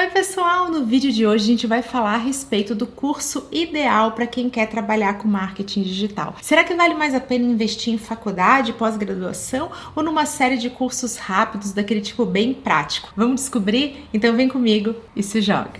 Oi, pessoal! No vídeo de hoje a gente vai falar a respeito do curso ideal para quem quer trabalhar com marketing digital. Será que vale mais a pena investir em faculdade, pós-graduação ou numa série de cursos rápidos daquele tipo bem prático? Vamos descobrir? Então vem comigo e se joga!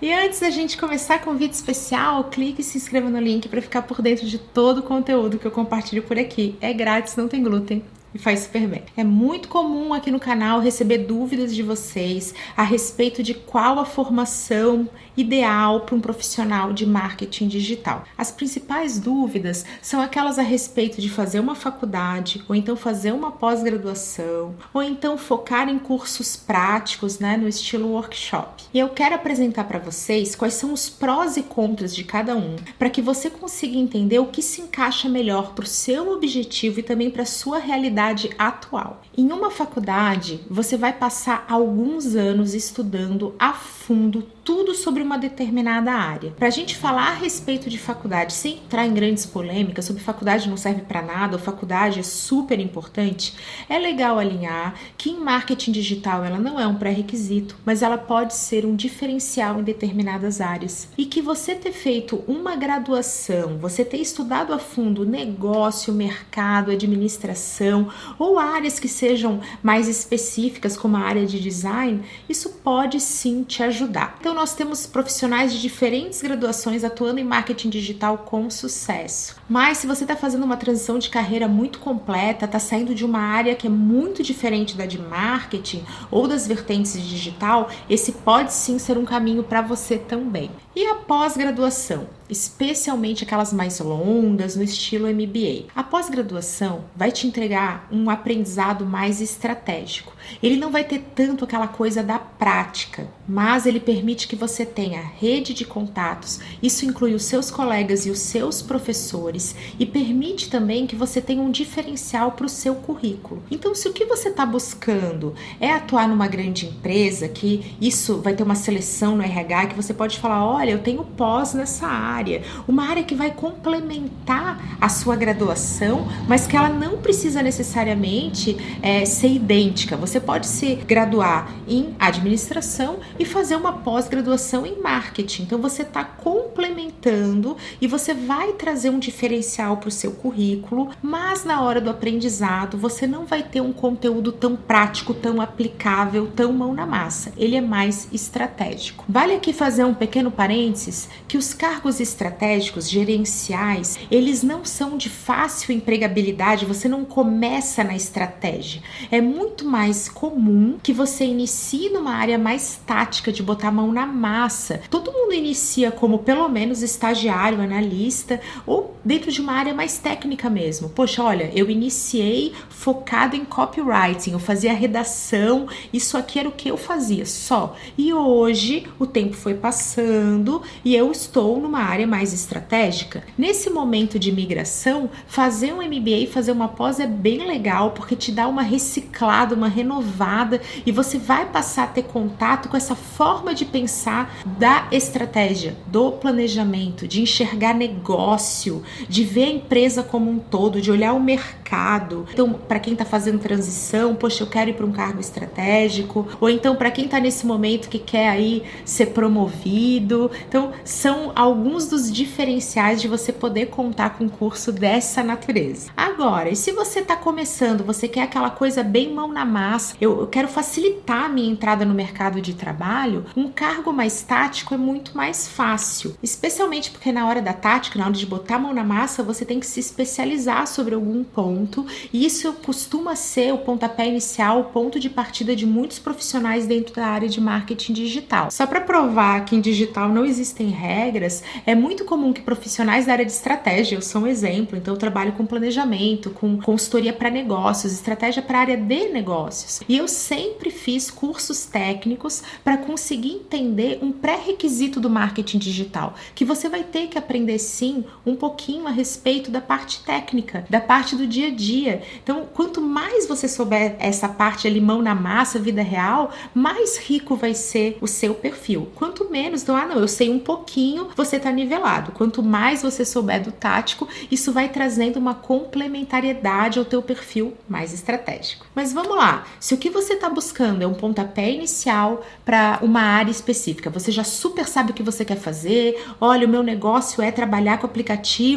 E antes da gente começar com o vídeo especial, clique e se inscreva no link para ficar por dentro de todo o conteúdo que eu compartilho por aqui. É grátis, não tem glúten e faz super bem. É muito comum aqui no canal receber dúvidas de vocês a respeito de qual a formação ideal para um profissional de marketing digital. As principais dúvidas são aquelas a respeito de fazer uma faculdade, ou então fazer uma pós-graduação, ou então focar em cursos práticos, né, no estilo workshop. E eu quero apresentar para vocês quais são os prós e contras de cada um, para que você consiga entender o que se encaixa melhor para o seu objetivo e também para a sua realidade atual. Em uma faculdade, você vai passar alguns anos estudando a fundo tudo sobre uma determinada área. Para a gente falar a respeito de faculdade sem entrar em grandes polêmicas sobre faculdade não serve para nada ou faculdade é super importante, é legal alinhar que em marketing digital ela não é um pré-requisito, mas ela pode ser um diferencial em determinadas áreas. E que você ter feito uma graduação, você ter estudado a fundo negócio, mercado, administração ou áreas que sejam mais específicas, como a área de design, isso pode sim te ajudar. Então, nós temos profissionais de diferentes graduações atuando em marketing digital com sucesso. Mas se você está fazendo uma transição de carreira muito completa, está saindo de uma área que é muito diferente da de marketing ou das vertentes de digital, esse pode sim ser um caminho para você também. E a pós-graduação, especialmente aquelas mais longas no estilo MBA. A pós-graduação vai te entregar um aprendizado mais estratégico. Ele não vai ter tanto aquela coisa da prática, mas ele permite que você tenha rede de contatos. Isso inclui os seus colegas e os seus professores e permite também que você tenha um diferencial para o seu currículo. Então, se o que você está buscando é atuar numa grande empresa, que isso vai ter uma seleção no RH que você pode falar, olha olha, eu tenho pós nessa área, uma área que vai complementar a sua graduação, mas que ela não precisa necessariamente é, ser idêntica. Você pode se graduar em administração e fazer uma pós-graduação em marketing. Então você está complementando e você vai trazer um diferencial para o seu currículo, mas na hora do aprendizado você não vai ter um conteúdo tão prático, tão aplicável, tão mão na massa. Ele é mais estratégico. Vale aqui fazer um pequeno parênteses parênteses que os cargos estratégicos gerenciais, eles não são de fácil empregabilidade, você não começa na estratégia. É muito mais comum que você inicie numa área mais tática de botar a mão na massa. Todo mundo inicia como pelo menos estagiário, analista ou dentro de uma área mais técnica mesmo. Poxa, olha, eu iniciei focado em copywriting, eu fazia redação, isso aqui era o que eu fazia só. E hoje o tempo foi passando e eu estou numa área mais estratégica. Nesse momento de migração, fazer um MBA fazer uma pós é bem legal porque te dá uma reciclada, uma renovada e você vai passar a ter contato com essa forma de pensar da estratégia, do planejamento, de enxergar negócio, de ver a empresa como um todo, de olhar o mercado. Então, para quem está fazendo transição, poxa, eu quero ir para um cargo estratégico, ou então para quem está nesse momento que quer aí ser promovido, então, são alguns dos diferenciais de você poder contar com um curso dessa natureza. Agora, e se você está começando, você quer aquela coisa bem mão na massa, eu, eu quero facilitar a minha entrada no mercado de trabalho, um cargo mais tático é muito mais fácil, especialmente porque na hora da tática, na hora de botar a mão na massa, você tem que se especializar sobre algum ponto, e isso costuma ser o pontapé inicial, o ponto de partida de muitos profissionais dentro da área de marketing digital. Só para provar que em digital não existem regras, é muito comum que profissionais da área de estratégia, eu sou um exemplo, então eu trabalho com planejamento, com consultoria para negócios, estratégia para área de negócios. E eu sempre fiz cursos técnicos para conseguir entender um pré-requisito do marketing digital, que você vai ter que aprender sim um pouquinho a respeito da parte técnica, da parte do dia a dia. Então, quanto mais você souber essa parte ali mão na massa, vida real, mais rico vai ser o seu perfil. Quanto menos, então, ah, não, eu sei um pouquinho, você tá nivelado. Quanto mais você souber do tático, isso vai trazendo uma complementariedade ao teu perfil mais estratégico. Mas vamos lá, se o que você está buscando é um pontapé inicial para uma área específica, você já super sabe o que você quer fazer, olha, o meu negócio é trabalhar com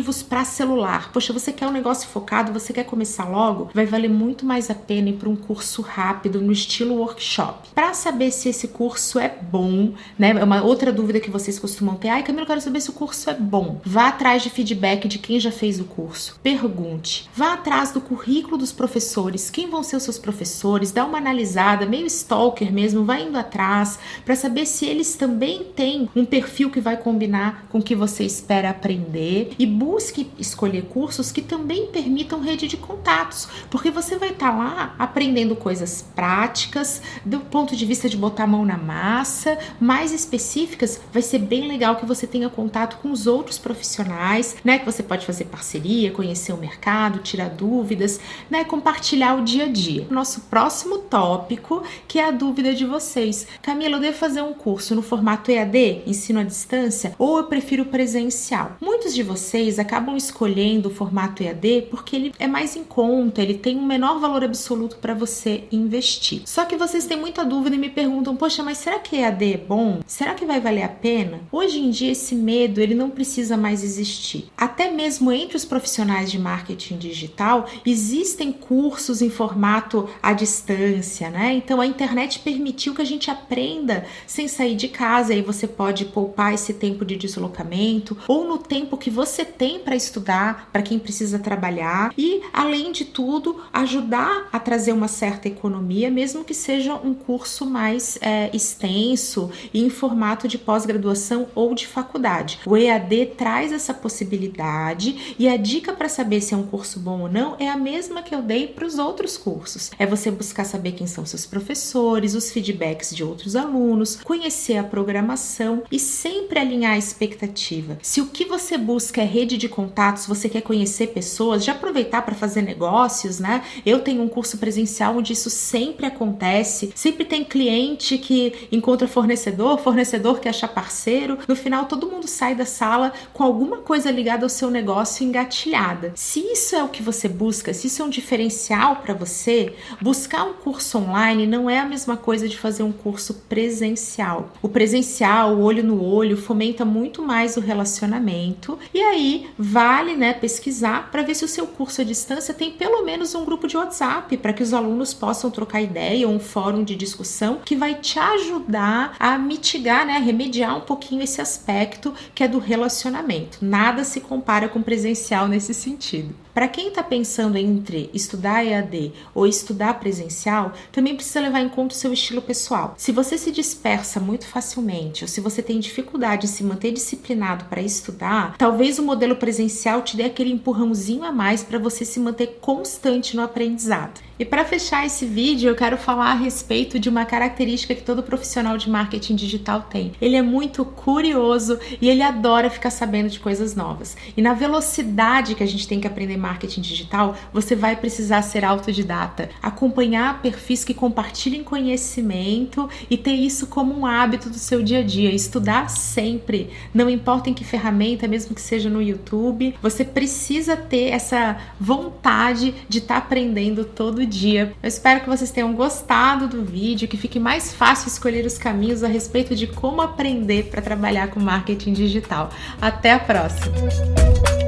aplicativos para celular. Poxa, você quer um negócio focado, você quer começar logo? Vai valer muito mais a pena ir para um curso rápido no estilo workshop. Para saber se esse curso é bom, né? É uma outra dúvida que vocês costumam ter. Ai, Camila, eu quero saber se o curso é bom. Vá atrás de feedback de quem já fez o curso. Pergunte. Vá atrás do currículo dos professores. Quem vão ser os seus professores? Dá uma analisada, meio stalker mesmo, vai indo atrás para saber se eles também têm um perfil que vai combinar com o que você espera aprender e busque escolher cursos que também permitam rede de contatos, porque você vai estar tá lá aprendendo coisas práticas, do ponto de vista de botar a mão na massa, mais específicas, vai ser bem legal que você tenha contato com os outros profissionais, né? Que você pode fazer parceria, conhecer o mercado, tirar dúvidas, né? Compartilhar o dia a dia. Nosso próximo tópico, que é a dúvida de vocês. Camila, eu devo fazer um curso no formato EAD, ensino à distância, ou eu prefiro presencial? Muitos de vocês acabam escolhendo o formato EAD porque ele é mais em conta, ele tem um menor valor absoluto para você investir. Só que vocês têm muita dúvida e me perguntam: "Poxa, mas será que EAD é bom? Será que vai valer a pena?" Hoje em dia esse medo, ele não precisa mais existir. Até mesmo entre os profissionais de marketing digital, existem cursos em formato à distância, né? Então a internet permitiu que a gente aprenda sem sair de casa, e você pode poupar esse tempo de deslocamento ou no tempo que você tem para estudar, para quem precisa trabalhar e, além de tudo, ajudar a trazer uma certa economia, mesmo que seja um curso mais é, extenso e em formato de pós-graduação ou de faculdade. O EAD traz essa possibilidade e a dica para saber se é um curso bom ou não é a mesma que eu dei para os outros cursos. É você buscar saber quem são seus professores, os feedbacks de outros alunos, conhecer a programação e sempre alinhar a expectativa. Se o que você busca é rede de contatos, você quer conhecer pessoas, já aproveitar para fazer negócios, né? Eu tenho um curso presencial onde isso sempre acontece. Sempre tem cliente que encontra fornecedor, fornecedor que acha parceiro. No final, todo mundo sai da sala com alguma coisa ligada ao seu negócio engatilhada. Se isso é o que você busca, se isso é um diferencial para você, buscar um curso online não é a mesma coisa de fazer um curso presencial. O presencial, o olho no olho, fomenta muito mais o relacionamento. E aí vale, né, pesquisar para ver se o seu curso à distância tem pelo menos um grupo de WhatsApp para que os alunos possam trocar ideia ou um fórum de discussão que vai te ajudar a mitigar, né, remediar um pouquinho esse aspecto que é do relacionamento. Nada se compara com presencial nesse sentido. Para quem está pensando entre estudar EAD ou estudar presencial, também precisa levar em conta o seu estilo pessoal. Se você se dispersa muito facilmente ou se você tem dificuldade em se manter disciplinado para estudar, talvez o modelo presencial te dê aquele empurrãozinho a mais para você se manter constante no aprendizado. E para fechar esse vídeo, eu quero falar a respeito de uma característica que todo profissional de marketing digital tem. Ele é muito curioso e ele adora ficar sabendo de coisas novas. E na velocidade que a gente tem que aprender marketing digital, você vai precisar ser autodidata, acompanhar perfis que compartilhem conhecimento e ter isso como um hábito do seu dia a dia, estudar sempre, não importa em que ferramenta, mesmo que seja no YouTube, você precisa ter essa vontade de estar tá aprendendo todo dia. Eu espero que vocês tenham gostado do vídeo, que fique mais fácil escolher os caminhos a respeito de como aprender para trabalhar com marketing digital. Até a próxima!